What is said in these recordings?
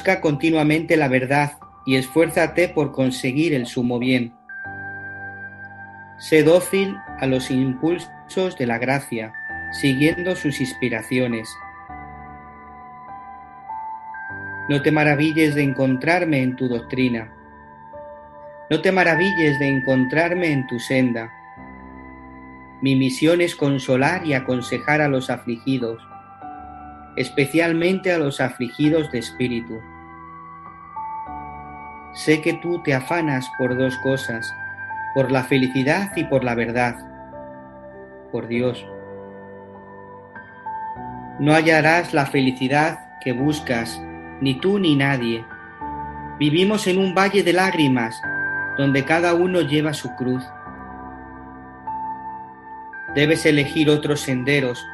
Busca continuamente la verdad y esfuérzate por conseguir el sumo bien. Sé dócil a los impulsos de la gracia, siguiendo sus inspiraciones. No te maravilles de encontrarme en tu doctrina. No te maravilles de encontrarme en tu senda. Mi misión es consolar y aconsejar a los afligidos, especialmente a los afligidos de espíritu. Sé que tú te afanas por dos cosas, por la felicidad y por la verdad. Por Dios. No hallarás la felicidad que buscas, ni tú ni nadie. Vivimos en un valle de lágrimas, donde cada uno lleva su cruz. Debes elegir otros senderos.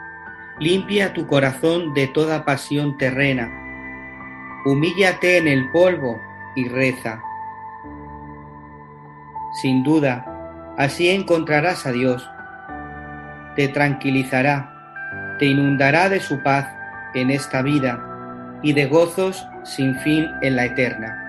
Limpia tu corazón de toda pasión terrena. Humíllate en el polvo y reza. Sin duda, así encontrarás a Dios. Te tranquilizará, te inundará de su paz en esta vida y de gozos sin fin en la eterna.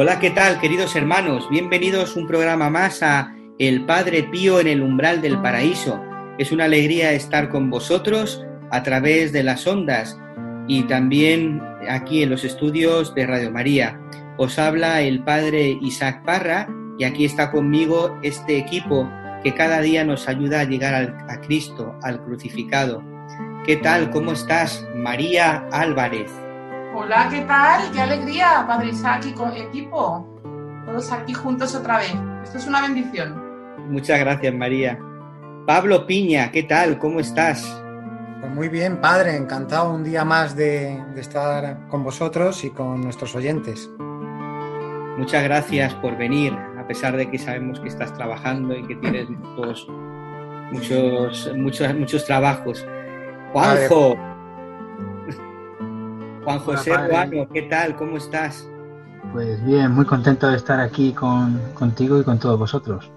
Hola, ¿qué tal, queridos hermanos? Bienvenidos un programa más a El Padre Pío en el umbral del paraíso. Es una alegría estar con vosotros a través de las ondas y también aquí en los estudios de Radio María. Os habla el Padre Isaac Parra y aquí está conmigo este equipo que cada día nos ayuda a llegar al- a Cristo, al crucificado. ¿Qué tal? ¿Cómo estás? María Álvarez. Hola, ¿qué tal? ¡Qué alegría, Padre Isaac y con equipo! Todos aquí juntos otra vez. Esto es una bendición. Muchas gracias, María. Pablo Piña, ¿qué tal? ¿Cómo estás? Pues muy bien, padre, encantado un día más de, de estar con vosotros y con nuestros oyentes. Muchas gracias por venir, a pesar de que sabemos que estás trabajando y que tienes muchos, muchos, muchos, muchos trabajos. Juanjo. Juan José. Ruano, ¿qué tal? ¿Cómo estás? Pues bien, muy contento de estar aquí con, contigo y con todos vosotros.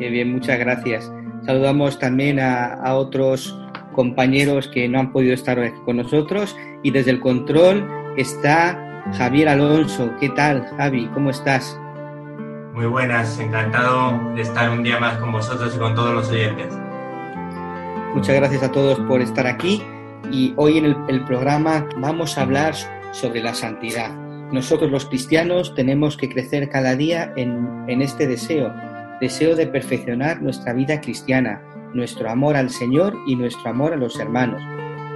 Qué bien, muchas gracias. Saludamos también a, a otros compañeros que no han podido estar hoy con nosotros y desde el control está Javier Alonso. ¿Qué tal, Javi? ¿Cómo estás? Muy buenas, encantado de estar un día más con vosotros y con todos los oyentes. Muchas gracias a todos por estar aquí y hoy en el, programa vamos a hablar sobre la santidad. Nosotros los cristianos tenemos que crecer cada día en este deseo, deseo de perfeccionar nuestra vida cristiana, nuestro amor al Señor y nuestro amor a los hermanos.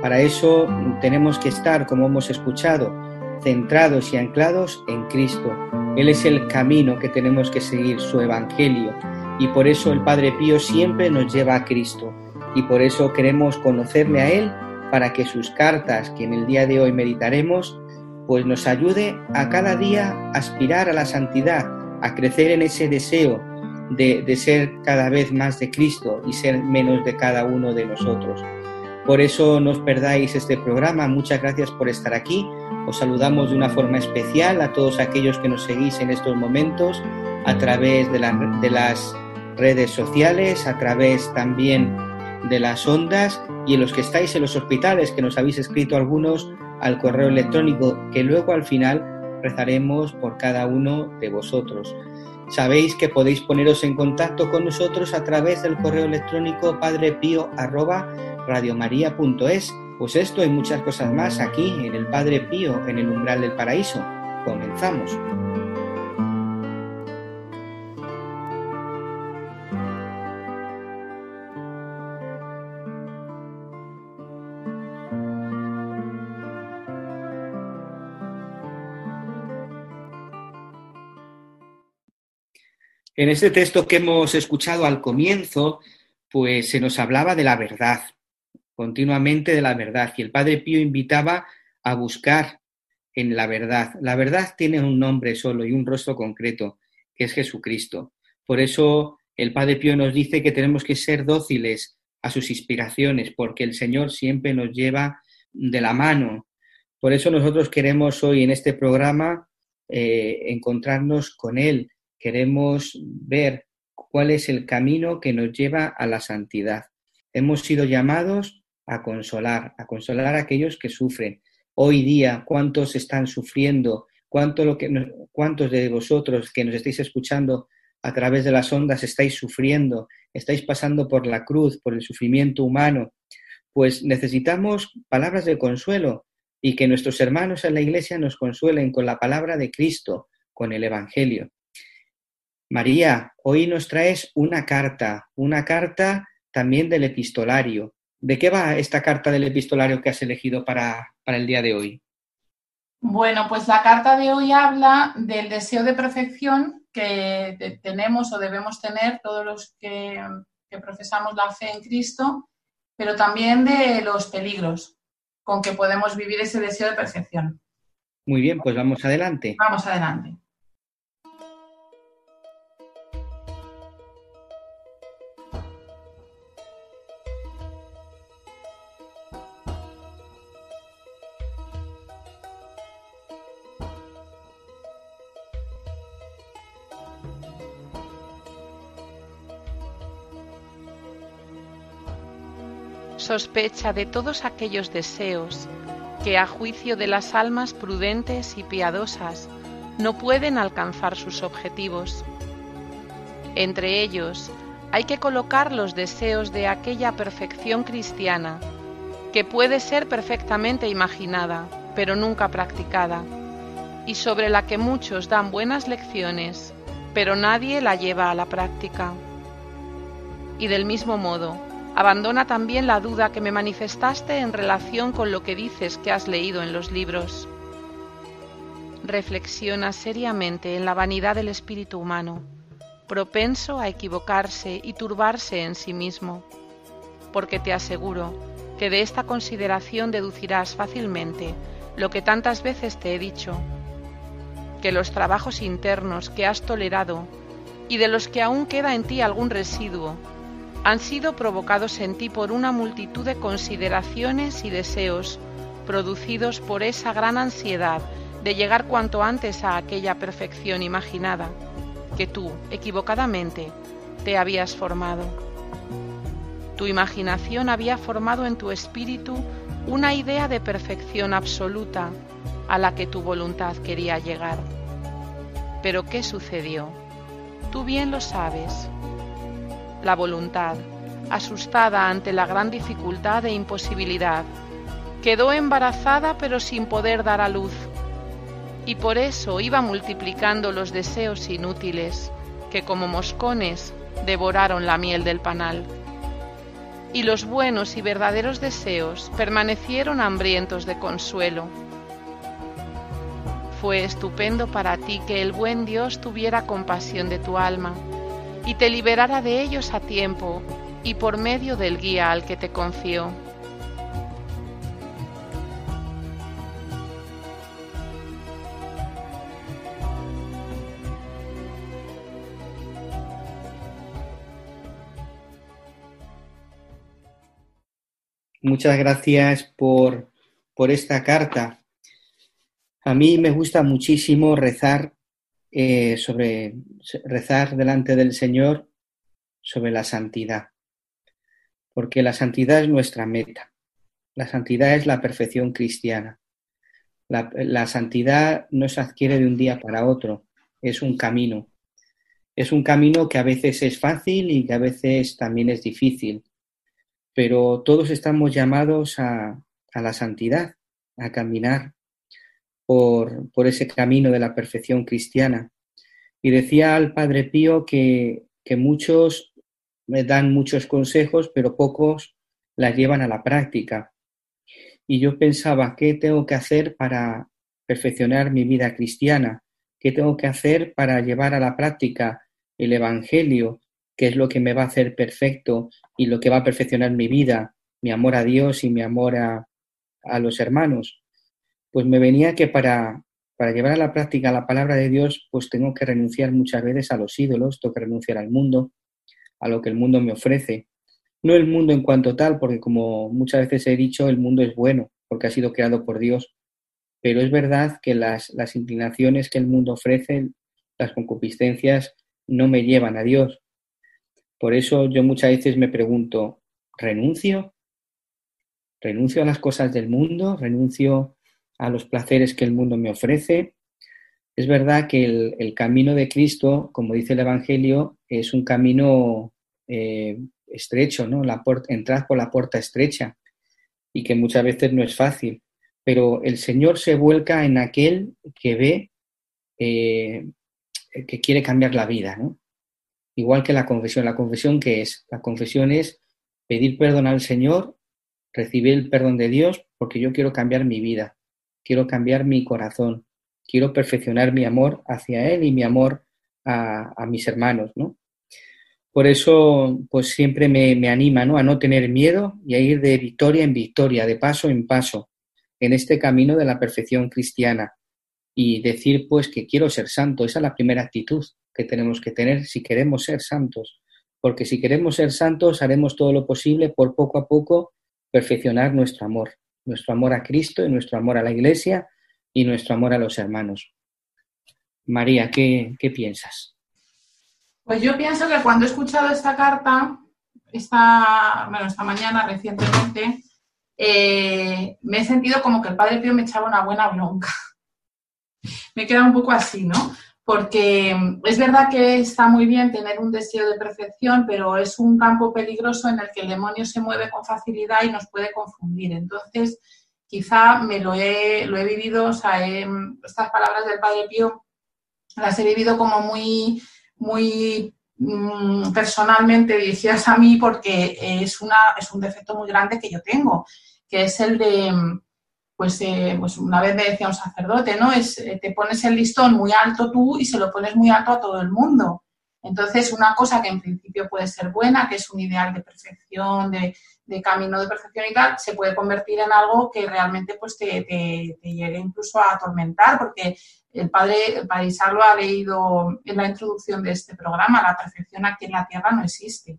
Para eso tenemos que estar, como hemos escuchado, centrados y anclados en Cristo. Él es el camino que tenemos que seguir, su Evangelio. Y por eso el Padre Pío siempre nos lleva a Cristo. Y por eso queremos conocerle a Él para que sus cartas, que en el día de hoy meditaremos, pues nos ayude a cada día aspirar a la santidad, a crecer en ese deseo de, de ser cada vez más de Cristo y ser menos de cada uno de nosotros. Por eso no os perdáis este programa. Muchas gracias por estar aquí. Os saludamos de una forma especial a todos aquellos que nos seguís en estos momentos a través de, la- de las redes sociales, a través también de las ondas y en los que estáis en los hospitales, que nos habéis escrito algunos al correo electrónico, que luego al final rezaremos por cada uno de vosotros. Sabéis que podéis poneros en contacto con nosotros a través del correo electrónico padrepío@radiomaria.es. Pues esto y muchas cosas más aquí en el Padre Pío en el umbral del paraíso. Comenzamos. En este texto que hemos escuchado al comienzo, pues se nos hablaba de la verdad, continuamente de la verdad, y el Padre Pío invitaba a buscar en la verdad. La verdad tiene un nombre solo y un rostro concreto, que es Jesucristo. Por eso el Padre Pío nos dice que tenemos que ser dóciles a sus inspiraciones, porque el Señor siempre nos lleva de la mano. Por eso nosotros queremos hoy en este programa eh, encontrarnos con Él, queremos ver cuál es el camino que nos lleva a la santidad. Hemos sido llamados a consolar, a consolar a aquellos que sufren. Hoy día, ¿cuántos están sufriendo? ¿Cuánto lo que, ¿Cuántos de vosotros que nos estáis escuchando a través de las ondas estáis sufriendo? ¿Estáis pasando por la cruz, por el sufrimiento humano? Pues necesitamos palabras de consuelo y que nuestros hermanos en la iglesia nos consuelen con la palabra de Cristo, con el Evangelio. María, hoy nos traes una carta, una carta también del epistolario. ¿De qué va esta carta del epistolario que has elegido para, el día de hoy? Bueno, pues la carta de hoy habla del deseo de perfección que tenemos o debemos tener todos los que, que profesamos la fe en Cristo, pero también de los peligros con que podemos vivir ese deseo de perfección. Muy bien, pues vamos adelante. Vamos adelante. Sospecha de todos aquellos deseos que a juicio de las almas prudentes y piadosas no pueden alcanzar sus objetivos. Entre ellos hay que colocar los deseos de aquella perfección cristiana que puede ser perfectamente imaginada, pero nunca practicada, y sobre la que muchos dan buenas lecciones, pero nadie la lleva a la práctica. Y del mismo modo, Abandona también la duda que me manifestaste en relación con lo que dices que has leído en los libros. Reflexiona seriamente en la vanidad del espíritu humano, propenso a equivocarse y turbarse en sí mismo, porque te aseguro que de esta consideración deducirás fácilmente lo que tantas veces te he dicho, que los trabajos internos que has tolerado y de los que aún queda en ti algún residuo han sido provocados en ti por una multitud de consideraciones y deseos producidos por esa gran ansiedad de llegar cuanto antes a aquella perfección imaginada que tú, equivocadamente, te habías formado. Tu imaginación había formado en tu espíritu una idea de perfección absoluta a la que tu voluntad quería llegar. Pero ¿qué sucedió? Tú bien lo sabes la voluntad, asustada ante la gran dificultad e imposibilidad. Quedó embarazada pero sin poder dar a luz, y por eso iba multiplicando los deseos inútiles, que como moscones devoraron la miel del panal. Y los buenos y verdaderos deseos permanecieron hambrientos de consuelo. Fue estupendo para ti que el buen Dios tuviera compasión de tu alma y te liberará de ellos a tiempo y por medio del guía al que te confió. Muchas gracias por, por esta carta. A mí me gusta muchísimo rezar eh, sobre rezar delante del Señor sobre la santidad, porque la santidad es nuestra meta. La santidad es la perfección cristiana. La, la, santidad no se adquiere de un día para otro, es un camino. Es un camino que a veces es fácil y que a veces también es difícil, pero todos estamos llamados a, a la santidad, a caminar por, ese camino de la perfección cristiana. Y decía al Padre Pío que, que muchos me dan muchos consejos, pero pocos las llevan a la práctica. Y yo pensaba, ¿qué tengo que hacer para perfeccionar mi vida cristiana? ¿Qué tengo que hacer para llevar a la práctica el Evangelio, que es lo que me va a hacer perfecto y lo que va a perfeccionar mi vida, mi amor a Dios y mi amor a, a los hermanos? Pues me venía que para, para llevar a la práctica la palabra de Dios, pues tengo que renunciar muchas veces a los ídolos, tengo que renunciar al mundo, a lo que el mundo me ofrece. No el mundo en cuanto tal, porque como muchas veces he dicho, el mundo es bueno, porque ha sido creado por Dios. Pero es verdad que las, las inclinaciones que el mundo ofrece, las concupiscencias, no me llevan a Dios. Por eso yo muchas veces me pregunto, ¿renuncio? ¿Renuncio a las cosas del mundo? ¿Renuncio a los placeres que el mundo me ofrece? Es verdad que el, camino de Cristo, como dice el Evangelio, es un camino eh, estrecho, ¿no? La entrar por la puerta estrecha y que muchas veces no es fácil, pero el Señor se vuelca en aquel que ve eh, que quiere cambiar la vida, ¿no? Igual que la confesión. ¿La confesión qué es? La confesión es pedir perdón al Señor, recibir el perdón de Dios, porque yo quiero cambiar mi vida, quiero cambiar mi corazón, quiero perfeccionar mi amor hacia Él y mi amor a, mis hermanos, ¿no? Por eso, pues siempre me, me anima ¿no? a no tener miedo y a ir de victoria en victoria, de paso en paso, en este camino de la perfección cristiana. Y decir, pues, que quiero ser santo. Esa es la primera actitud que tenemos que tener si queremos ser santos. Porque si queremos ser santos, haremos todo lo posible por poco a poco perfeccionar nuestro amor. Nuestro amor a Cristo y nuestro amor a la Iglesia y nuestro amor a los hermanos. María, ¿qué, qué piensas? Pues yo pienso que cuando he escuchado esta carta, esta, bueno, esta mañana recientemente, eh, me he sentido como que el Padre Pío me echaba una buena bronca. me queda un poco así, ¿no? Porque es verdad que está muy bien tener un deseo de perfección, pero es un campo peligroso en el que el demonio se mueve con facilidad y nos puede confundir. Entonces, quizá me lo he, lo he vivido, o sea, estas palabras del Padre Pío las he vivido como muy muy mm, personalmente dirigidas a mí porque es, una, es un defecto muy grande que yo tengo, que es el de, pues, eh, pues una vez me decía un sacerdote, ¿no? Es, eh, te pones el listón muy alto tú y se lo pones muy alto a todo el mundo. Entonces, una cosa que en principio puede ser buena, que es un ideal de perfección, de, camino de perfección y tal, se puede convertir en algo que realmente pues, te, te, llegue incluso a atormentar, porque el padre, el lo ha leído en la introducción de este programa, la perfección aquí en la Tierra no existe.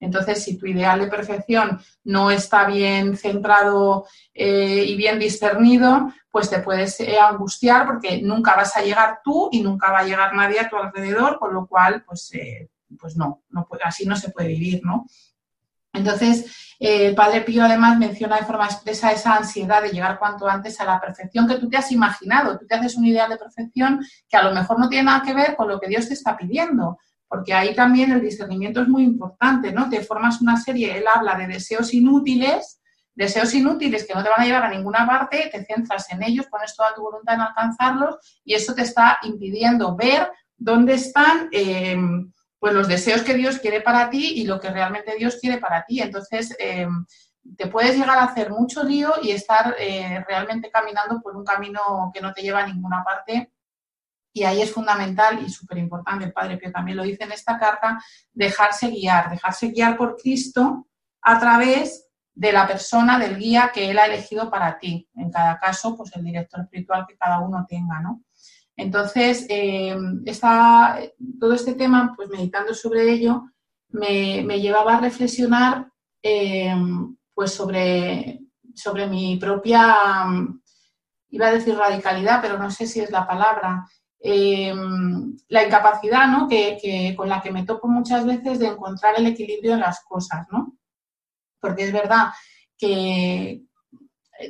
Entonces, si tu ideal de perfección no está bien centrado eh, y bien discernido, pues te puedes eh, angustiar porque nunca vas a llegar tú y nunca va a llegar nadie a tu alrededor, con lo cual, pues, eh, pues no, no así no se puede vivir, ¿no? Entonces, el Padre Pío además menciona de forma expresa esa ansiedad de llegar cuanto antes a la perfección que tú te has imaginado. Tú te haces un ideal de perfección que a lo mejor no tiene nada que ver con lo que Dios te está pidiendo, porque ahí también el discernimiento es muy importante, ¿no? Te formas una serie, él habla de deseos inútiles, deseos inútiles que no te van a llevar a ninguna parte, te centras en ellos, pones toda tu voluntad en alcanzarlos y eso te está impidiendo ver dónde están. Eh, pues los deseos que Dios quiere para ti y lo que realmente Dios quiere para ti. Entonces, eh, te puedes llegar a hacer mucho lío y estar eh, realmente caminando por un camino que no te lleva a ninguna parte. Y ahí es fundamental y súper importante, el Padre Pío también lo dice en esta carta, dejarse guiar, dejarse guiar por Cristo a través de la persona, del guía que Él ha elegido para ti. En cada caso, pues el director espiritual que cada uno tenga, ¿no? Entonces, eh, todo este tema, pues meditando sobre ello, me, llevaba a reflexionar eh, pues sobre, sobre mi propia, iba a decir radicalidad, pero no sé si es la palabra, eh, la incapacidad ¿no? que, con la que me topo muchas veces de encontrar el equilibrio en las cosas, ¿no? Porque es verdad que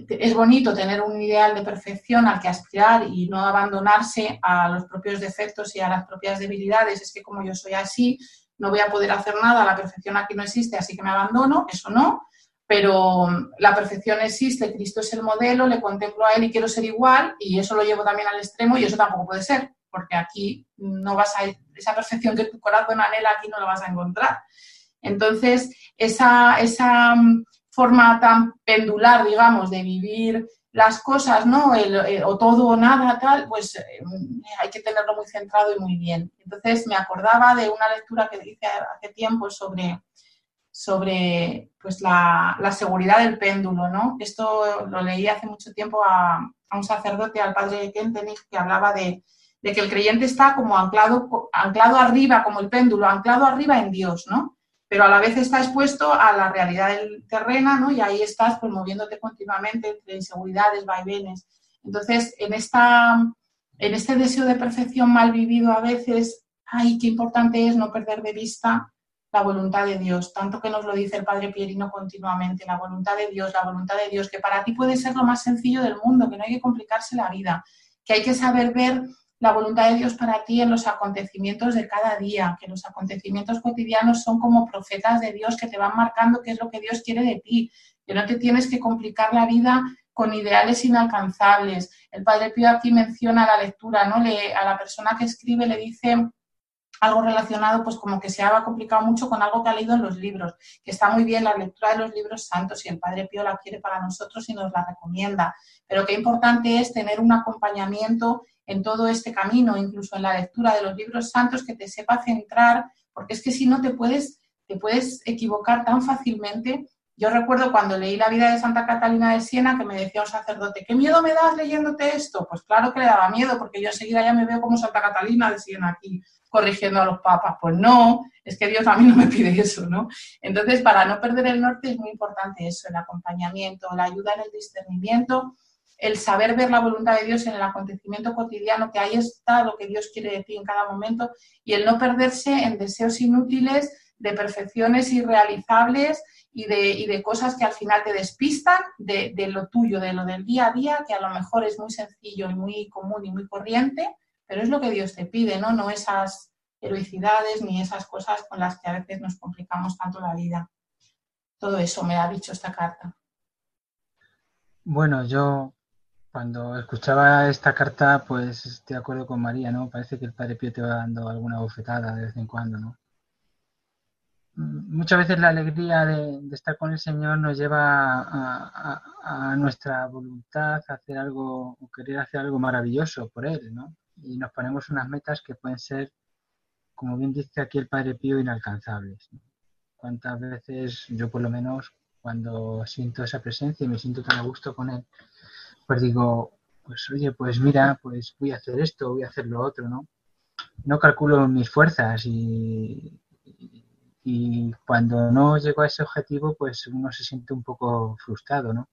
es bonito tener un ideal de perfección al que aspirar y no abandonarse a los propios defectos y a las propias debilidades. Es que como yo soy así, no voy a poder hacer nada, la perfección aquí no existe, así que me abandono, eso no, pero la perfección existe, Cristo es el modelo, le contemplo a Él y quiero ser igual, y eso lo llevo también al extremo y eso tampoco puede ser, porque aquí no vas a, esa perfección que tu corazón anhela, aquí no la vas a encontrar. Entonces, esa, esa forma tan pendular, digamos, de vivir las cosas, ¿no? o todo o nada, tal, pues eh, hay que tenerlo muy centrado y muy bien. Entonces, me acordaba de una lectura que hice hace tiempo sobre sobre pues, la, seguridad del péndulo. ¿no? Esto lo leí hace mucho tiempo a, un sacerdote, al padre Kentenich, que hablaba de, que el creyente está como anclado, anclado arriba, como el péndulo, anclado arriba en Dios, ¿no? pero a la vez está expuesto a la realidad del terreno, ¿no? Y ahí estás pues, moviéndote continuamente entre inseguridades, vaivenes. Entonces, en, esta, en este deseo de perfección mal vivido a veces, ay, qué importante es no perder de vista la voluntad de Dios, tanto que nos lo dice el Padre Pierino continuamente, la voluntad de Dios, la voluntad de Dios, que para ti puede ser lo más sencillo del mundo, que no hay que complicarse la vida, que hay que saber ver la voluntad de Dios para ti en los acontecimientos de cada día, que los acontecimientos cotidianos son como profetas de Dios que te van marcando qué es lo que Dios quiere de ti, que no te tienes que complicar la vida con ideales inalcanzables. El Padre Pío aquí menciona la lectura, ¿no? Le, a la persona que escribe le dice algo relacionado, pues como que se ha complicado mucho con algo que ha leído en los libros, que está muy bien la lectura de los libros santos y el Padre Pío la quiere para nosotros y nos la recomienda, pero qué importante es tener un acompañamiento en todo este camino, incluso en la lectura de los libros santos, que te sepa centrar, porque es que si no te puedes, te puedes equivocar tan fácilmente. Yo recuerdo cuando leí la vida de Santa Catalina de Siena que me decía un sacerdote, ¿qué miedo me das leyéndote esto? Pues claro que le daba miedo, porque yo enseguida ya me veo como Santa Catalina de Siena aquí, corrigiendo a los papas. Pues no, es que Dios a mí no me pide eso, ¿no? Entonces, para no perder el norte es muy importante eso, el acompañamiento, la ayuda en el discernimiento, el saber ver la voluntad de Dios en el acontecimiento cotidiano, que ahí está lo que Dios quiere de ti en cada momento, y el no perderse en deseos inútiles de perfecciones irrealizables y de, y de cosas que al final te despistan de, de, lo tuyo, de lo del día a día, que a lo mejor es muy sencillo y muy común y muy corriente, pero es lo que Dios te pide, ¿no? No esas heroicidades ni esas cosas con las que a veces nos complicamos tanto la vida. Todo eso me ha dicho esta carta. Bueno, yo cuando escuchaba esta carta, pues estoy de acuerdo con María, ¿no? Parece que el Padre Pío te va dando alguna bofetada de vez en cuando, ¿no? Muchas veces la alegría de, estar con el Señor nos lleva a, a, nuestra voluntad a hacer algo, o querer hacer algo maravilloso por Él, ¿no? Y nos ponemos unas metas que pueden ser, como bien dice aquí el Padre Pío, inalcanzables. ¿Cuántas veces yo por lo menos cuando siento esa presencia y me siento tan a gusto con él, pues digo, pues oye, pues mira, pues voy a hacer esto, voy a hacer lo otro, ¿no? No calculo mis fuerzas y, y cuando no llego a ese objetivo, pues uno se siente un poco frustrado, ¿no?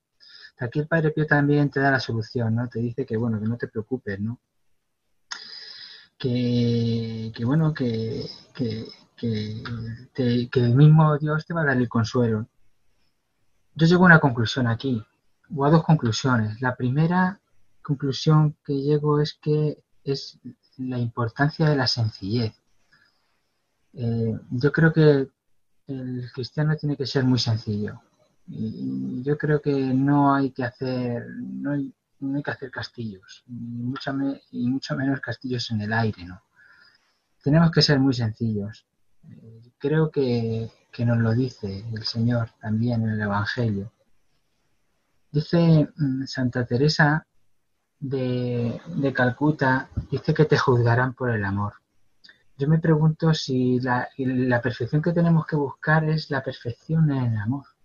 Aquí el Padre Pío también te da la solución, ¿no? Te dice que, bueno, que no te preocupes, ¿no? Que, bueno, que, que, el mismo Dios te va a dar el consuelo. Yo llego a una conclusión aquí, o a dos conclusiones. La primera conclusión que llego es que es la importancia de la sencillez. Eh, yo creo que el cristiano tiene que ser muy sencillo. Y yo creo que no hay que hacer, no no hay que hacer castillos, mucho y mucho menos castillos en el aire, ¿no? Tenemos que ser muy sencillos. Eh, creo que, nos lo dice el Señor también en el Evangelio. Dice mm, Santa Teresa de, Calcuta, dice que te juzgarán por el amor. Yo me pregunto si la perfección que tenemos que buscar es la perfección en el amor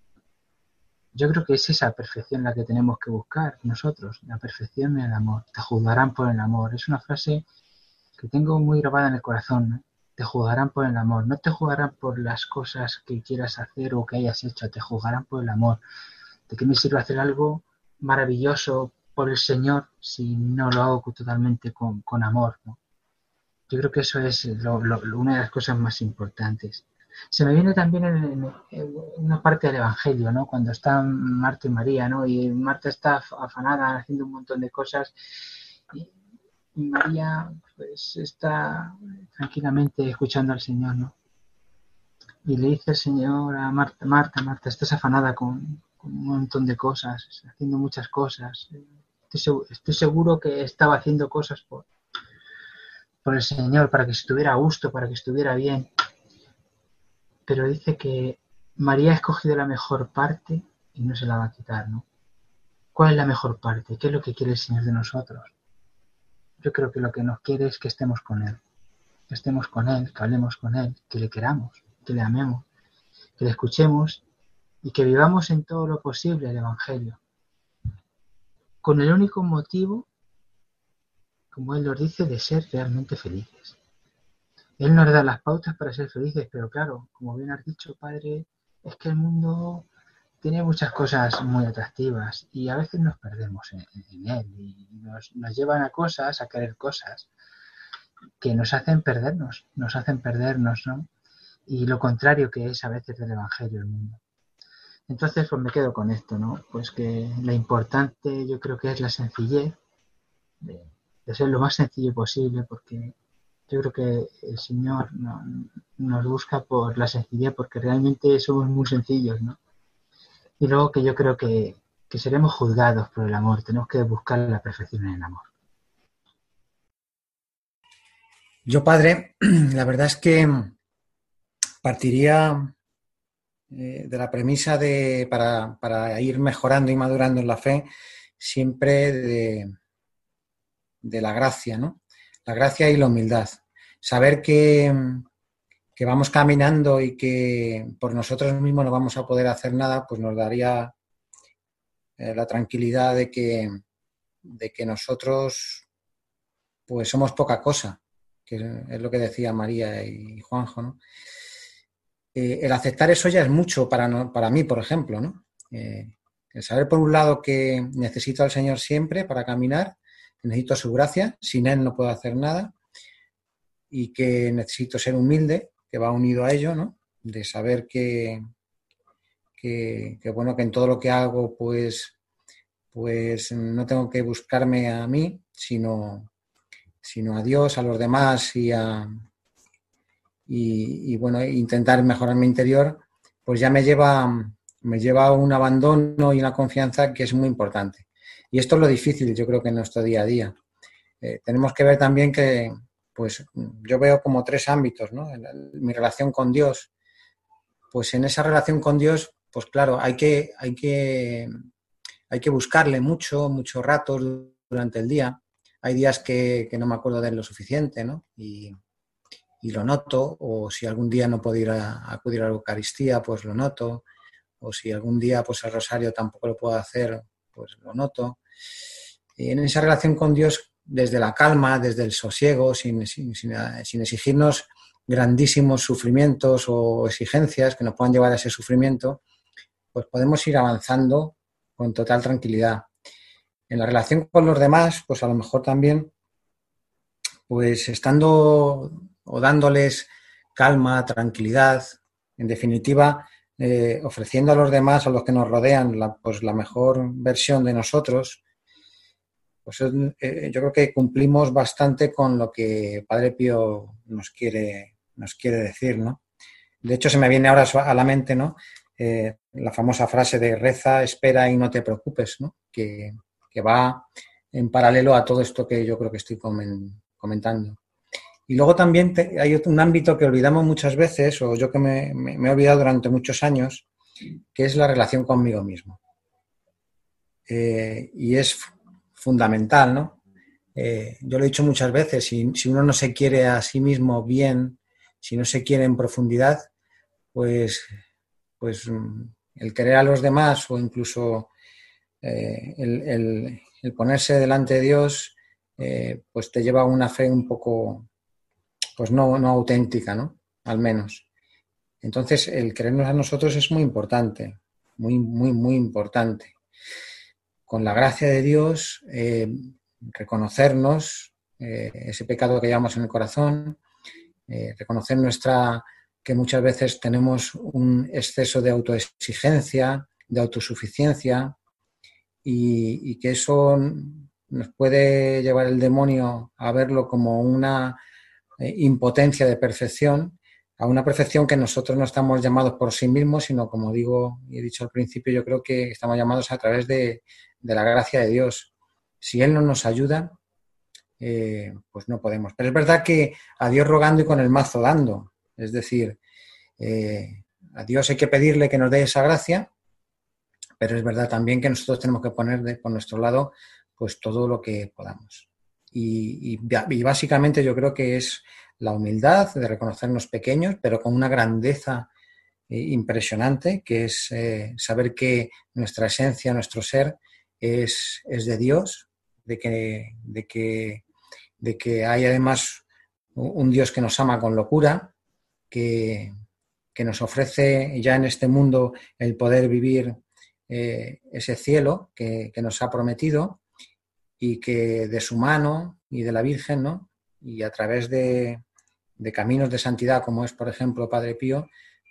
yo creo que es esa perfección la que tenemos que buscar nosotros, la perfección en el amor. Te juzgarán por el amor. Es una frase que tengo muy grabada en el corazón. Te juzgarán por el amor. No te juzgarán por las cosas que quieras hacer o que hayas hecho. Te juzgarán por el amor. ¿De qué me sirve hacer algo maravilloso por el Señor si no lo hago totalmente con, amor? Yo creo que eso es una de las cosas más importantes. Se me viene también en, una parte del Evangelio, ¿no? Cuando están Marta y María, ¿no? Y Marta está afanada haciendo un montón de cosas y, María pues está tranquilamente escuchando al Señor, ¿no? Y le dice el Señor a Marta, Marta, Marta, estás afanada con, un montón de cosas, haciendo muchas cosas. Estoy, seguro que estaba haciendo cosas por, por el Señor, para que estuviera a gusto, para que estuviera bien pero dice que María ha escogido la mejor parte y no se la va a quitar, ¿no? ¿Cuál es la mejor parte? ¿Qué es lo que quiere el Señor de nosotros? Yo creo que lo que nos quiere es que estemos con Él, que estemos con Él, que hablemos con Él, que le queramos, que le amemos, que le escuchemos y que vivamos en todo lo posible el Evangelio, con el único motivo, como Él nos dice, de ser realmente felices. Él nos da las pautas para ser felices, pero claro, como bien has dicho, Padre, es que el mundo tiene muchas cosas muy atractivas y a veces nos perdemos en, él y nos, llevan a cosas, a querer cosas que nos hacen perdernos, nos hacen perdernos, ¿no? Y lo contrario que es a veces del Evangelio el mundo. Entonces, pues me quedo con esto, ¿no? Pues que lo importante yo creo que es la sencillez, de ser lo más sencillo posible, porque yo creo que el Señor nos busca por la sencillez, porque realmente somos muy sencillos, ¿no? Y luego que yo creo que, seremos juzgados por el amor, tenemos que buscar la perfección en el amor. Yo, padre, la verdad es que partiría eh, de la premisa de, para, para, ir mejorando y madurando en la fe, siempre de, de la gracia, ¿no? La gracia y la humildad saber que, vamos caminando y que por nosotros mismos no vamos a poder hacer nada, pues nos daría eh, la tranquilidad de que, de que nosotros pues somos poca cosa, que es lo que decía María y Juanjo, ¿no? Eh, el aceptar eso ya es mucho para, para mí, por ejemplo, ¿no? Eh, el saber por un lado que necesito al Señor siempre para caminar, necesito su gracia, sin Él no puedo hacer nada, y que necesito ser humilde, que va unido a ello, ¿no? De saber que, que, bueno, que en todo lo que hago, pues, pues no tengo que buscarme a mí, sino, sino a Dios, a los demás y a y, bueno, intentar mejorar mi interior, pues ya me lleva, me lleva a un abandono y una confianza que es muy importante. Y esto es lo difícil, yo creo que en nuestro día a día. Eh, tenemos que ver también que, pues yo veo como tres ámbitos, ¿no? mi relación con Dios. Pues en esa relación con Dios, pues claro, hay que, hay que, hay que buscarle mucho, muchos ratos durante el día. Hay días que, no me acuerdo de él lo suficiente, ¿no? Y, lo noto, o si algún día no puedo ir a, acudir a la Eucaristía, pues lo noto, o si algún día pues el rosario tampoco lo puedo hacer, pues lo noto. Y en esa relación con Dios desde la calma, desde el sosiego, sin, exigirnos grandísimos sufrimientos o exigencias que nos puedan llevar a ese sufrimiento, pues podemos ir avanzando con total tranquilidad. En la relación con los demás, pues a lo mejor también, pues estando o dándoles calma, tranquilidad, en definitiva, eh, ofreciendo a los demás, a los que nos rodean, pues la mejor versión de nosotros, pues eh, yo creo que cumplimos bastante con lo que Padre Pío nos quiere, nos quiere decir, ¿no? De hecho, se me viene ahora a la mente, ¿no? Eh, la famosa frase de reza, espera y no te preocupes, ¿no? Que, va en paralelo a todo esto que yo creo que estoy comentando. Y luego también hay un ámbito que olvidamos muchas veces, o yo que me, he olvidado durante muchos años, que es la relación conmigo mismo. Eh, y es fundamental, ¿no? Eh, yo lo he dicho muchas veces, si, uno no se quiere a sí mismo bien, si no se quiere en profundidad, pues, pues mm, el querer a los demás o incluso eh, el, ponerse delante de Dios, eh, pues te lleva a una fe un poco, pues no, no auténtica, ¿no? Al menos. Entonces, el querernos a nosotros es muy importante, muy, muy, muy importante con la gracia de Dios, eh, reconocernos, eh, ese pecado que llevamos en el corazón, eh, reconocer nuestra que muchas veces tenemos un exceso de autoexigencia, de autosuficiencia, y, que eso nos puede llevar el demonio a verlo como una eh, impotencia de perfección, a una perfección que nosotros no estamos llamados por sí mismos, sino como digo y he dicho al principio, yo creo que estamos llamados a través de, la gracia de Dios. Si Él no nos ayuda, eh, pues no podemos. Pero es verdad que a Dios rogando y con el mazo dando. Es decir, eh, a Dios hay que pedirle que nos dé esa gracia, pero es verdad también que nosotros tenemos que poner por nuestro lado pues todo lo que podamos. Y, básicamente yo creo que es la humildad de reconocernos pequeños, pero con una grandeza eh, impresionante, que es eh, saber que nuestra esencia, nuestro ser es, es de Dios, de que, de, que, de que hay además un Dios que nos ama con locura, que, que nos ofrece ya en este mundo el poder vivir eh, ese cielo que, nos ha prometido y que de su mano y de la Virgen, ¿no? Y a través de, caminos de santidad, como es, por ejemplo, Padre Pío,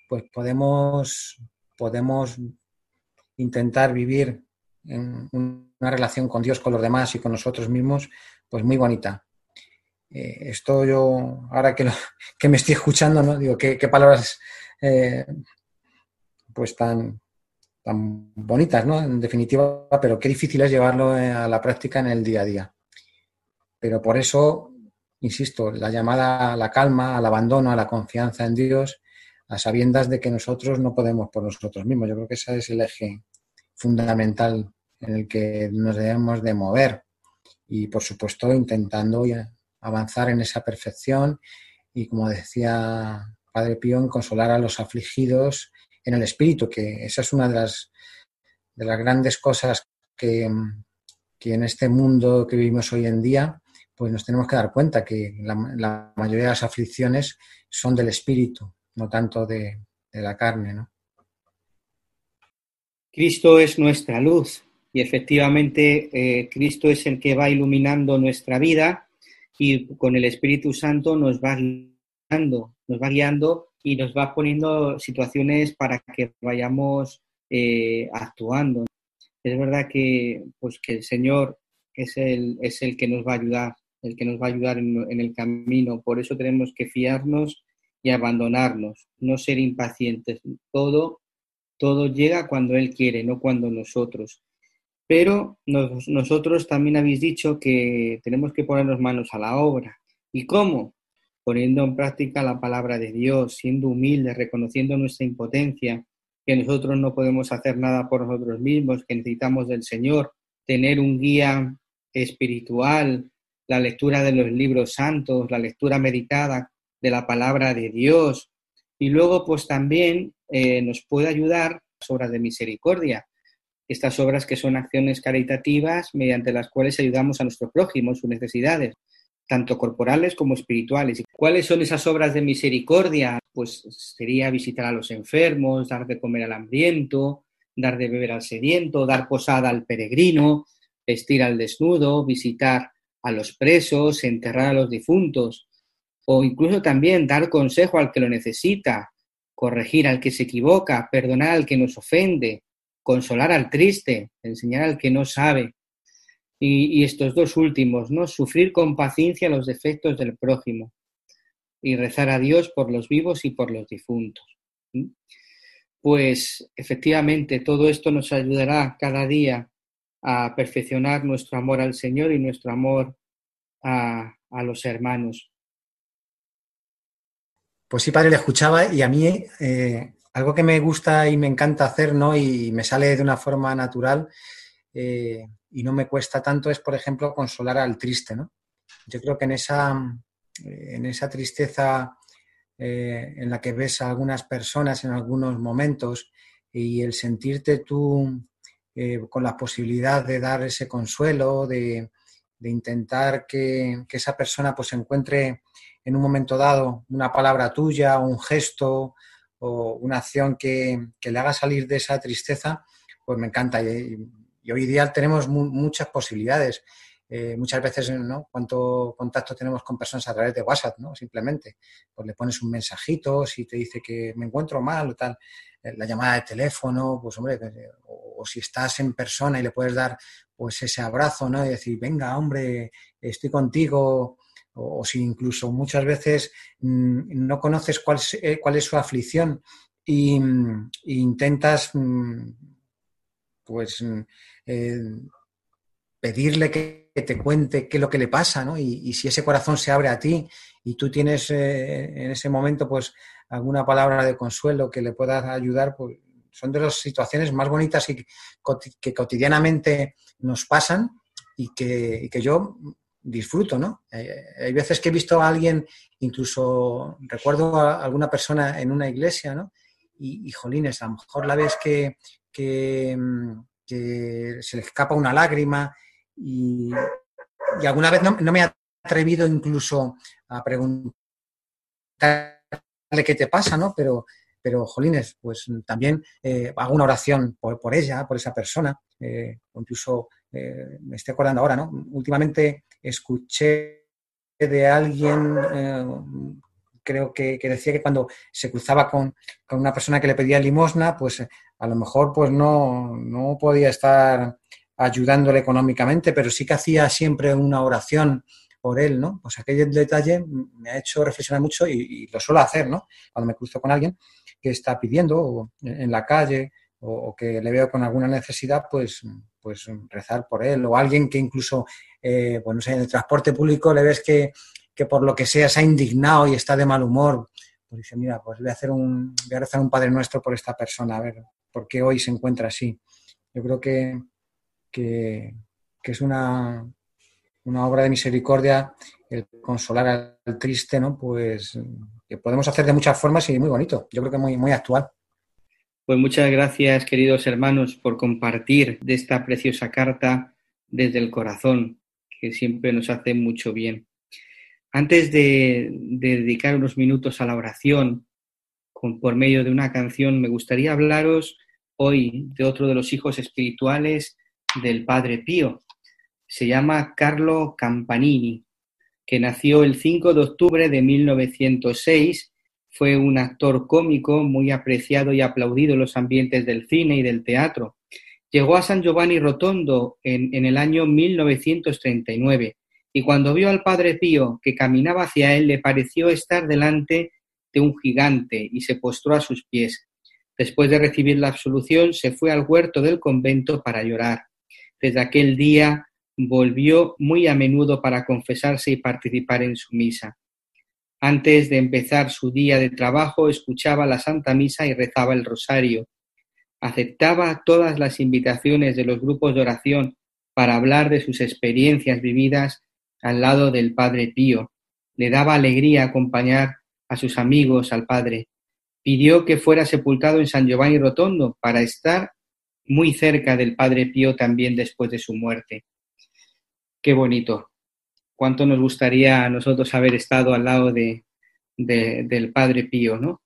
pues podemos, podemos intentar vivir en una relación con Dios, con los demás y con nosotros mismos, pues muy bonita. Eh, esto yo, ahora que, que me estoy escuchando, ¿no? Digo, qué, palabras eh, pues tan, tan bonitas, ¿no? En definitiva, pero qué difícil es llevarlo eh, a la práctica en el día a día. Pero por eso, insisto, la llamada a la calma, al abandono, a la confianza en Dios, a sabiendas de que nosotros no podemos por nosotros mismos. Yo creo que ese es el eje fundamental en el que nos debemos de mover y, por supuesto, intentando avanzar en esa perfección y, como decía Padre Pío, en consolar a los afligidos en el espíritu, que esa es una de las, de las grandes cosas que, en este mundo que vivimos hoy en día, pues nos tenemos que dar cuenta que la, mayoría de las aflicciones son del espíritu, no tanto de, la carne, ¿no? Cristo es nuestra luz y efectivamente eh, Cristo es el que va iluminando nuestra vida y con el Espíritu Santo nos va guiando, nos va guiando y nos va poniendo situaciones para que vayamos eh, actuando. Es verdad que, pues, que el Señor es el, es el que nos va a ayudar, el que nos va a ayudar en, el camino. Por eso tenemos que fiarnos y abandonarnos, no ser impacientes. Todo, todo llega cuando Él quiere, no cuando nosotros. Pero nosotros también habéis dicho que tenemos que ponernos manos a la obra. ¿Y cómo? poniendo en práctica la palabra de Dios, siendo humildes, reconociendo nuestra impotencia, que nosotros no podemos hacer nada por nosotros mismos, que necesitamos del Señor, tener un guía espiritual, la lectura de los libros santos, la lectura meditada de la palabra de Dios. Y luego, pues también eh, nos puede ayudar las obras de misericordia, estas obras que son acciones caritativas mediante las cuales ayudamos a nuestro prójimo en sus necesidades tanto corporales como espirituales. ¿Y cuáles son esas obras de misericordia? Pues sería visitar a los enfermos, dar de comer al hambriento, dar de beber al sediento, dar posada al peregrino, vestir al desnudo, visitar a los presos, enterrar a los difuntos, o incluso también dar consejo al que lo necesita, corregir al que se equivoca, perdonar al que nos ofende, consolar al triste, enseñar al que no sabe, y, estos dos últimos, ¿no? Sufrir con paciencia los defectos del prójimo y rezar a Dios por los vivos y por los difuntos. Pues efectivamente todo esto nos ayudará cada día a perfeccionar nuestro amor al Señor y nuestro amor a, los hermanos. Pues sí, padre, le escuchaba y a mí eh, algo que me gusta y me encanta hacer, ¿no? Y me sale de una forma natural, eh, y no me cuesta tanto es, por ejemplo, consolar al triste, ¿no? Yo creo que en esa, en esa tristeza eh, en la que ves a algunas personas en algunos momentos y el sentirte tú eh, con la posibilidad de dar ese consuelo, de, intentar que, esa persona pues encuentre en un momento dado una palabra tuya, un gesto o una acción que, le haga salir de esa tristeza, pues me encanta. Y hoy día tenemos muchas posibilidades. Eh, muchas veces, ¿no? ¿Cuánto contacto tenemos con personas a través de WhatsApp, ¿no? Simplemente, pues le pones un mensajito, si te dice que me encuentro mal o tal, eh, la llamada de teléfono, pues hombre, o, si estás en persona y le puedes dar pues ese abrazo, ¿no? Y decir, venga, hombre, estoy contigo, o, si incluso muchas veces mm, no conoces cuál, eh, cuál es su aflicción y, mm, intentas mm, pues pedirle que te cuente qué es lo que le pasa, ¿no? Y, si ese corazón se abre a ti y tú tienes eh, en ese momento, pues, alguna palabra de consuelo que le pueda ayudar, pues, son de las situaciones más bonitas que, cotidianamente nos pasan y que, yo disfruto, ¿no? Eh, hay veces que he visto a alguien, incluso recuerdo a alguna persona en una iglesia, ¿no? Y, jolines, a lo mejor la ves que, que, que se le escapa una lágrima y, alguna vez no, me he atrevido incluso a preguntarle qué te pasa, ¿no? Pero, pero jolines, pues también eh, hago una oración por, ella, por esa persona, eh, incluso eh, me estoy acordando ahora, ¿no? Últimamente escuché de alguien, creo que, decía que cuando se cruzaba con, con, una persona que le pedía limosna, pues a lo mejor pues no, no podía estar ayudándole económicamente, pero sí que hacía siempre una oración por él, ¿no? Pues aquel detalle me ha hecho reflexionar mucho y, lo suelo hacer, ¿no? Cuando me cruzo con alguien que está pidiendo en la calle o, que le veo con alguna necesidad, pues, pues rezar por él o alguien que incluso, eh, pues no sé, en el transporte público le ves que, que por lo que sea se ha indignado y está de mal humor, pues dice, mira, pues voy a hacer un, voy a rezar un Padre Nuestro por esta persona, a ver, por qué hoy se encuentra así. Yo creo que, que, es una, una, obra de misericordia el consolar al triste, ¿no? Pues que podemos hacer de muchas formas y muy bonito. Yo creo que muy, muy actual. Pues muchas gracias, queridos hermanos, por compartir de esta preciosa carta desde el corazón, que siempre nos hace mucho bien. Antes de, dedicar unos minutos a la oración, con, por medio de una canción, me gustaría hablaros hoy de otro de los hijos espirituales del Padre Pío. Se llama Carlo Campanini, que nació el 5 de octubre de 1906. Fue un actor cómico muy apreciado y aplaudido en los ambientes del cine y del teatro. Llegó a San Giovanni Rotondo en, el año 1939 y cuando vio al Padre Pío que caminaba hacia él le pareció estar delante de un gigante y se postró a sus pies. Después de recibir la absolución se fue al huerto del convento para llorar. Desde aquel día volvió muy a menudo para confesarse y participar en su misa. Antes de empezar su día de trabajo, escuchaba la Santa Misa y rezaba el rosario. Aceptaba todas las invitaciones de los grupos de oración para hablar de sus experiencias vividas al lado del Padre Pío. Le daba alegría acompañar a sus amigos al Padre. Pidió que fuera sepultado en San Giovanni Rotondo para estar muy cerca del Padre Pío también después de su muerte. Qué bonito. Cuánto nos gustaría a nosotros haber estado al lado de, del Padre Pío, ¿no?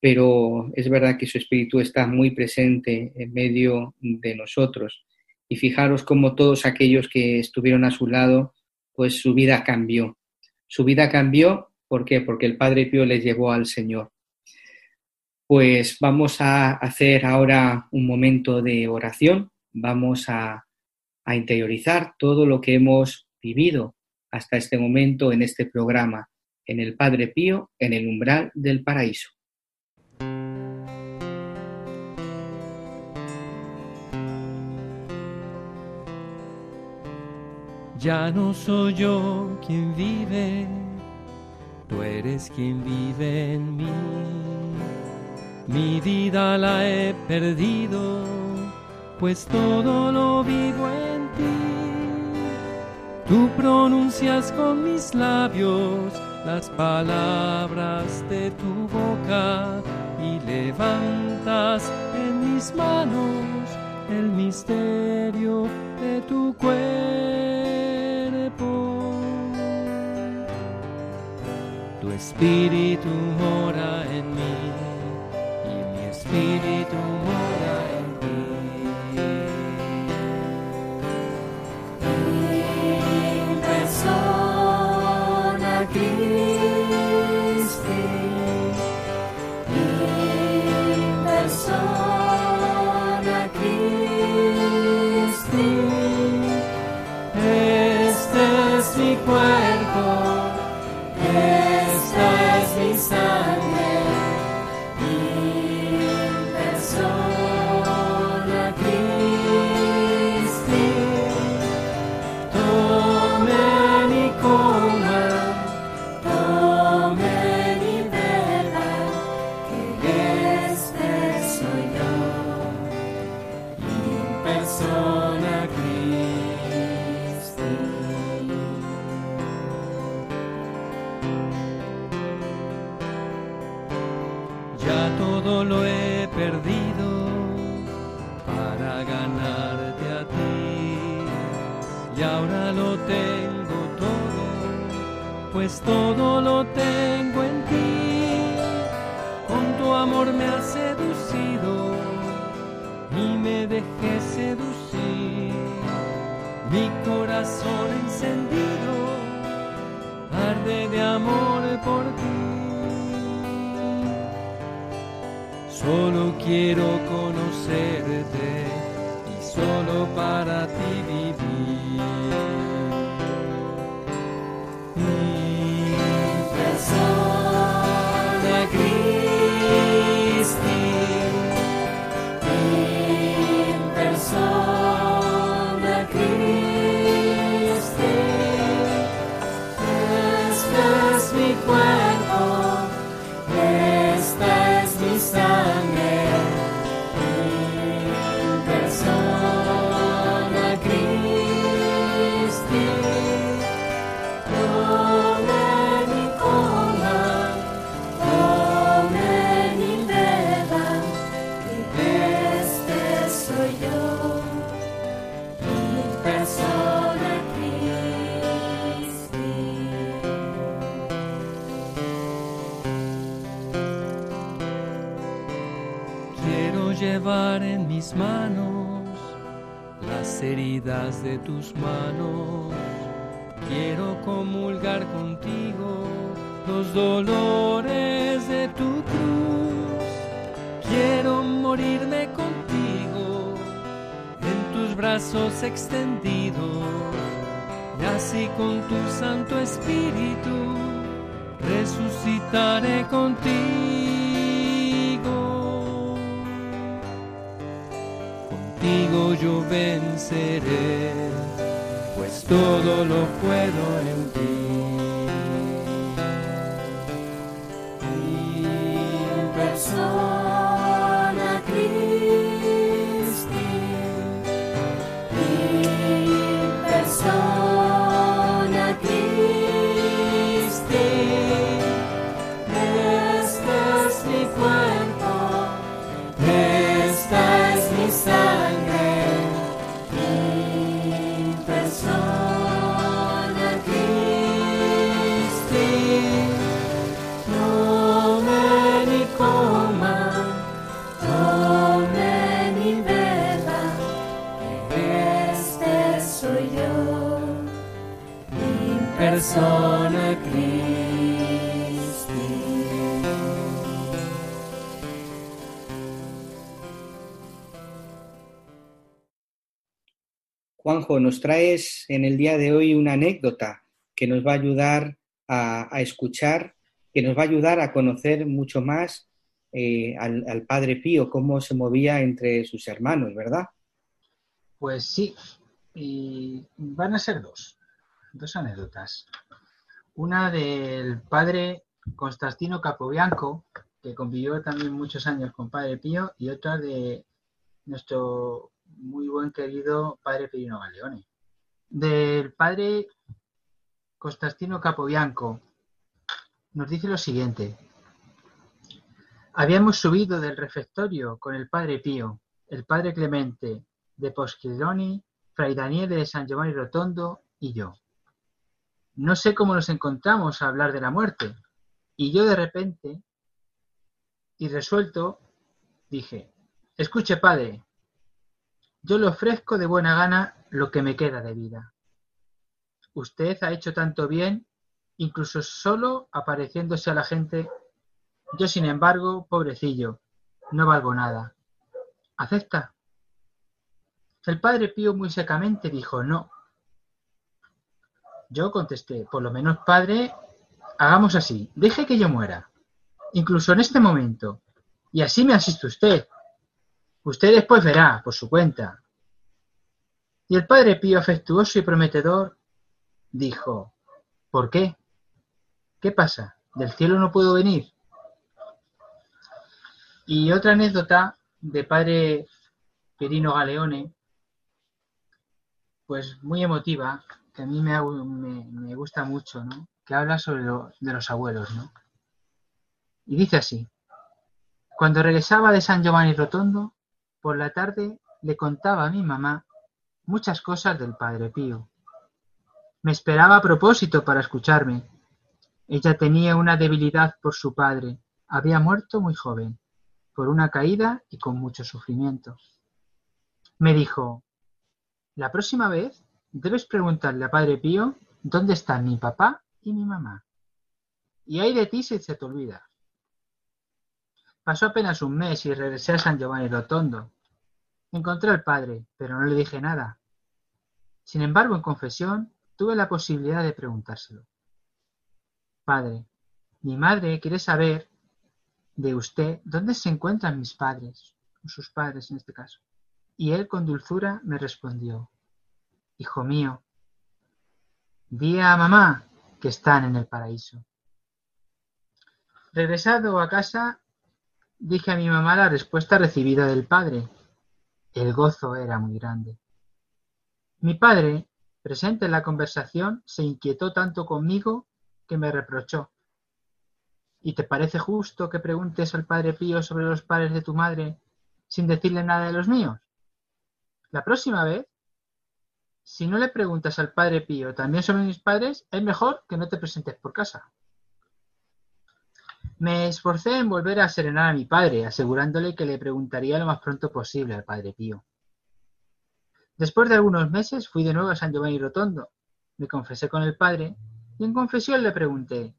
Pero es verdad que su espíritu está muy presente en medio de nosotros. Y fijaros cómo todos aquellos que estuvieron a su lado, pues su vida cambió. Su vida cambió, ¿por qué? Porque el Padre Pío les llevó al Señor. Pues vamos a hacer ahora un momento de oración, vamos a, interiorizar todo lo que hemos vivido hasta este momento en este programa, en el Padre Pío, en el umbral del paraíso. Ya no soy yo quien vive, tú eres quien vive en mí. Mi vida la he perdido, pues todo lo vivo en ti. Tú pronuncias con mis labios las palabras de tu boca y levantas en mis manos el misterio de tu cuerpo. Tu espíritu mora en mí Espíritu de tus manos. Quiero comulgar contigo los dolores de tu cruz. Quiero morirme contigo en tus brazos extendidos. Y así con tu Santo Espíritu resucitaré contigo. Pues todo lo puedo Nos traes en el día de hoy una anécdota que nos va a ayudar a, a escuchar, que nos va a ayudar a conocer mucho más eh, al, al Padre Pío, cómo se movía entre sus hermanos, ¿verdad? Pues sí, y van a ser dos, dos anécdotas. Una del padre Constantino Capobianco, que convivió también muchos años con Padre Pío, y otra de nuestro muy buen querido Padre Pirino Galeone. Del padre Constantino Capobianco nos dice lo siguiente. Habíamos subido del refectorio con el Padre Pío, el Padre Clemente de Poschironi, Fray Daniele de San Giovanni Rotondo y yo. No sé cómo nos encontramos a hablar de la muerte, y yo de repente, y resuelto, dije, escuche, padre, yo le ofrezco de buena gana lo que me queda de vida. Usted ha hecho tanto bien, incluso solo apareciéndose a la gente. Yo, sin embargo, pobrecillo, no valgo nada. ¿Acepta? El padre Pío muy secamente dijo no. Yo contesté, por lo menos, padre, hagamos así, deje que yo muera, incluso en este momento, y así me asiste usted. Usted después verá, por su cuenta. Y el padre Pío, afectuoso y prometedor, dijo, ¿por qué? ¿Qué pasa? ¿Del cielo no puedo venir? Y otra anécdota de padre Pirino Galeone, pues muy emotiva, que a mí me, gusta mucho, ¿no? Que habla sobre de los abuelos, ¿no? Y dice así, Cuando regresaba de San Giovanni Rotondo, por la tarde le contaba a mi mamá muchas cosas del Padre Pío. Me esperaba a propósito para escucharme. Ella tenía una debilidad por su padre. Había muerto muy joven, por una caída y con mucho sufrimiento. Me dijo, la próxima vez debes preguntarle a Padre Pío dónde están mi papá y mi mamá. Y hay de ti si se te olvida. Pasó apenas un mes y regresé a San Giovanni Rotondo. Encontré al padre, pero no le dije nada. Sin embargo, en confesión, tuve la posibilidad de preguntárselo. Padre, mi madre quiere saber de usted dónde se encuentran mis padres, sus padres en este caso. Y él con dulzura me respondió, Hijo mío, di a mamá que están en el paraíso. Regresado a casa, Dije a mi mamá la respuesta recibida del padre. El gozo era muy grande. Mi padre, presente en la conversación, se inquietó tanto conmigo que me reprochó. ¿Y te parece justo que preguntes al padre Pío sobre los padres de tu madre sin decirle nada de los míos? La próxima vez, si no le preguntas al padre Pío también sobre mis padres, es mejor que no te presentes por casa. Me esforcé en volver a serenar a mi padre, asegurándole que le preguntaría lo más pronto posible al padre Pío. Después de algunos meses fui de nuevo a San Giovanni Rotondo, me confesé con el padre y en confesión le pregunté,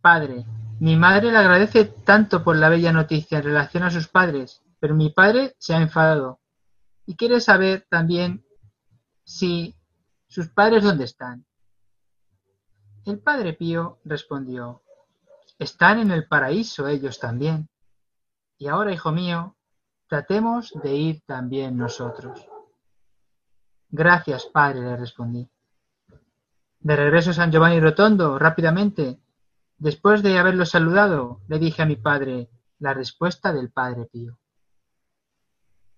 Padre, mi madre le agradece tanto por la bella noticia en relación a sus padres, pero mi padre se ha enfadado y quiere saber también si sus padres dónde están. El padre Pío respondió, están en el paraíso ellos también. Y ahora, hijo mío, tratemos de ir también nosotros. Gracias, padre, le respondí. De regreso a San Giovanni Rotondo, rápidamente, después de haberlo saludado, le dije a mi padre la respuesta del padre Pío.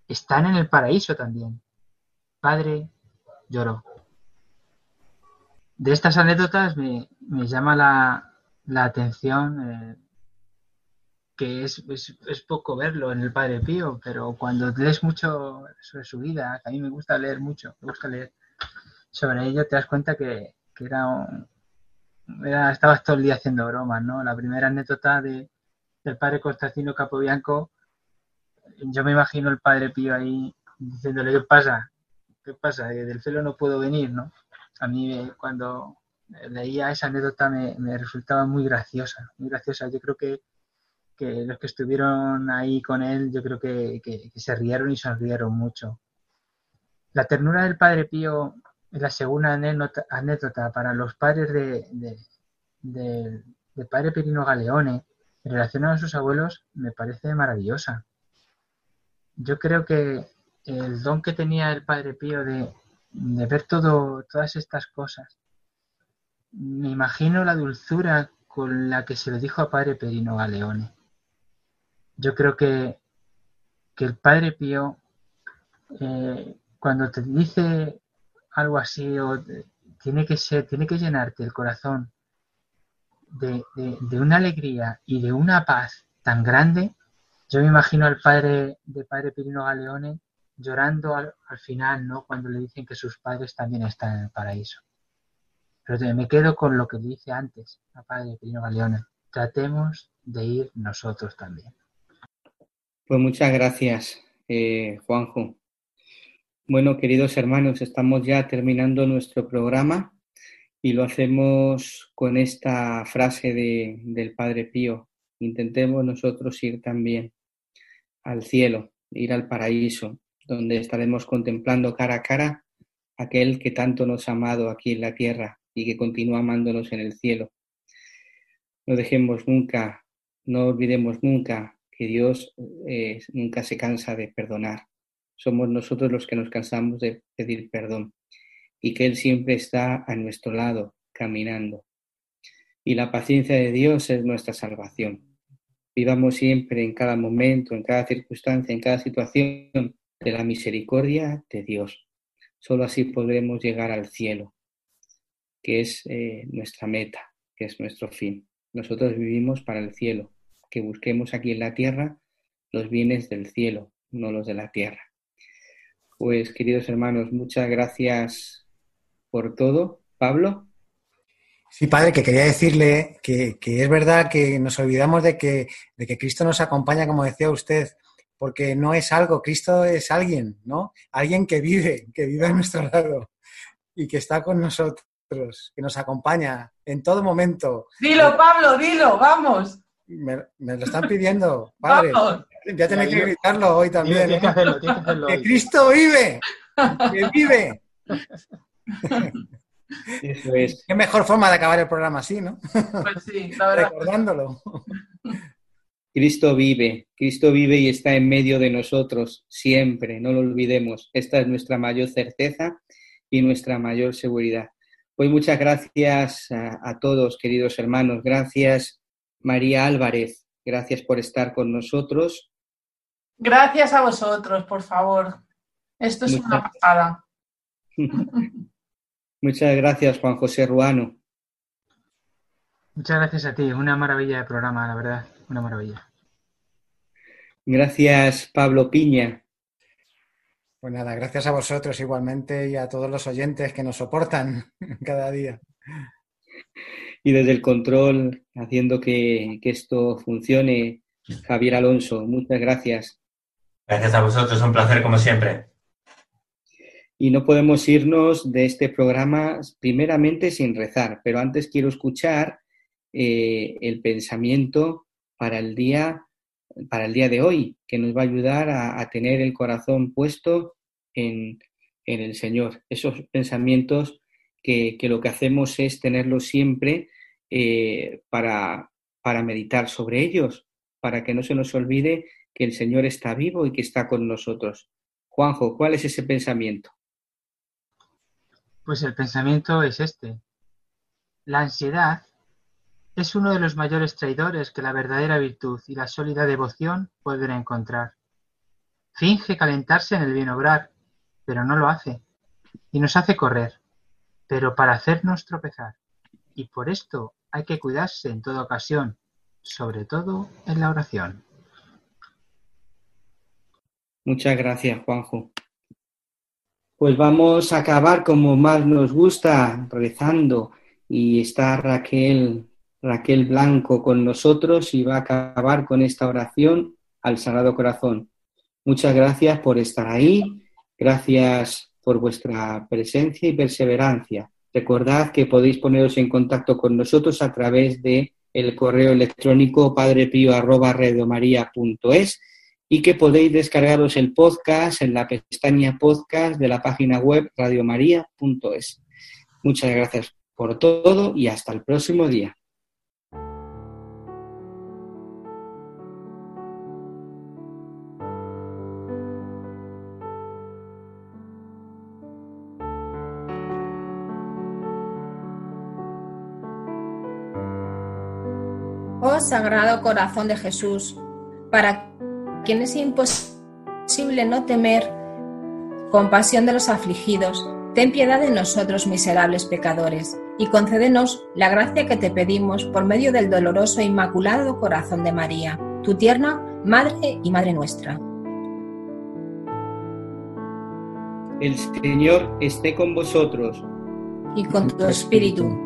Están en el paraíso también. Padre lloró. De estas anécdotas me, me llama la, la atención, eh, que es, es, poco verlo en el Padre Pío, pero cuando lees mucho sobre su vida, a mí me gusta leer mucho, me gusta leer sobre ello, te das cuenta que, era, un, era estabas todo el día haciendo bromas, ¿no? La primera anécdota de, del padre Constantino Capobianco, yo me imagino el Padre Pío ahí diciéndole, ¿qué pasa? ¿Qué pasa? Del cielo no puedo venir, ¿no? A mí cuando leía esa anécdota me, resultaba muy graciosa, muy graciosa. Yo creo que, los que estuvieron ahí con él, yo creo que, se rieron y sonrieron mucho. La ternura del Padre Pío es la segunda anécdota, para los padres de, de, Padre Perino Galeone relación a sus abuelos me parece maravillosa. Yo creo que el don que tenía el Padre Pío de, de ver todo, todas estas cosas me imagino la dulzura con la que se lo dijo a Padre Perino Galeone. Yo creo que, que el Padre Pío, eh, cuando te dice algo así, o tiene que ser, tiene que llenarte el corazón de, una alegría y de una paz tan grande, yo me imagino al padre de Padre Perino Galeone llorando al final, ¿no? Cuando le dicen que sus padres también están en el paraíso. Pero me quedo con lo que dice antes, papá de Pino Galeone. Tratemos de ir nosotros también. Pues muchas gracias, eh, Juanjo. Bueno, queridos hermanos, estamos ya terminando nuestro programa y lo hacemos con esta frase de, del Padre Pío. Intentemos nosotros ir también al cielo, ir al paraíso, donde estaremos contemplando cara a cara aquel que tanto nos ha amado aquí en la tierra y que continúa amándonos en el cielo. No dejemos nunca, no olvidemos nunca que Dios eh, nunca se cansa de perdonar. Somos nosotros los que nos cansamos de pedir perdón y que Él siempre está a nuestro lado, caminando. Y la paciencia de Dios es nuestra salvación. Vivamos siempre en cada momento, en cada circunstancia, en cada situación de la misericordia de Dios. Solo así podremos llegar al cielo que es eh, nuestra meta, que es nuestro fin. Nosotros vivimos para el cielo, que busquemos aquí en la tierra los bienes del cielo, no los de la tierra. Pues queridos hermanos, muchas gracias por todo. Pablo. Sí, padre, que quería decirle que, es verdad que nos olvidamos de que, de que Cristo nos acompaña, como decía usted, porque no es algo, Cristo es alguien, ¿no? Alguien que vive, que vive a nuestro lado y que está con nosotros, que nos acompaña en todo momento. Dilo, Pablo, dilo, vamos. Me, lo están pidiendo, padre. Ya tenéis que gritarlo hoy también. ¿eh? que, Cristo vive, que vive. Eso es. Qué mejor forma de acabar el programa así, ¿no? Pues sí, la verdad. Recordándolo. Cristo vive, Cristo vive y está en medio de nosotros siempre, no lo olvidemos. Esta es nuestra mayor certeza y nuestra mayor seguridad. Pues muchas gracias a, todos, queridos hermanos. Gracias, María Álvarez. Gracias por estar con nosotros. Gracias a vosotros, por favor. Esto es una pasada. Muchas gracias, Juan José Ruano. Muchas gracias a ti. Una maravilla de programa, la verdad. Una maravilla. Gracias, Pablo Piña. Pues nada, gracias a vosotros igualmente y a todos los oyentes que nos soportan cada día. Y desde el control, haciendo que, esto funcione, Javier Alonso, muchas gracias. Gracias a vosotros, un placer como siempre. Y no podemos irnos de este programa primeramente sin rezar, pero antes quiero escuchar eh, el pensamiento para el día para el día de hoy, que nos va a ayudar a, tener el corazón puesto en, el Señor. Esos pensamientos que, lo que hacemos es tenerlos siempre eh, para, para meditar sobre ellos, para que no se nos olvide que el Señor está vivo y que está con nosotros. Juanjo, ¿cuál es ese pensamiento? Pues el pensamiento es este. La ansiedad es uno de los mayores traidores que la verdadera virtud y la sólida devoción pueden encontrar. Finge calentarse en el bien obrar, pero no lo hace, y nos hace correr, pero para hacernos tropezar. Y por esto hay que cuidarse en toda ocasión, sobre todo en la oración. Muchas gracias, Juanjo. Pues vamos a acabar como más nos gusta, rezando. Y está Raquel Raquel Blanco con nosotros y va a acabar con esta oración al Sagrado Corazón. Muchas gracias por estar ahí, gracias por vuestra presencia y perseverancia. Recordad que podéis poneros en contacto con nosotros a través de el correo electrónico padrepío@radiomaria.es y que podéis descargaros el podcast en la pestaña podcast de la página web radiomaria.es. Muchas gracias por todo y hasta el próximo día. Sagrado Corazón de Jesús, para quien es imposible no temer, compasión de los afligidos, ten piedad de nosotros miserables pecadores, y concédenos la gracia que te pedimos por medio del doloroso e inmaculado corazón de María, tu tierna Madre y Madre nuestra. El Señor esté con vosotros. Y con tu espíritu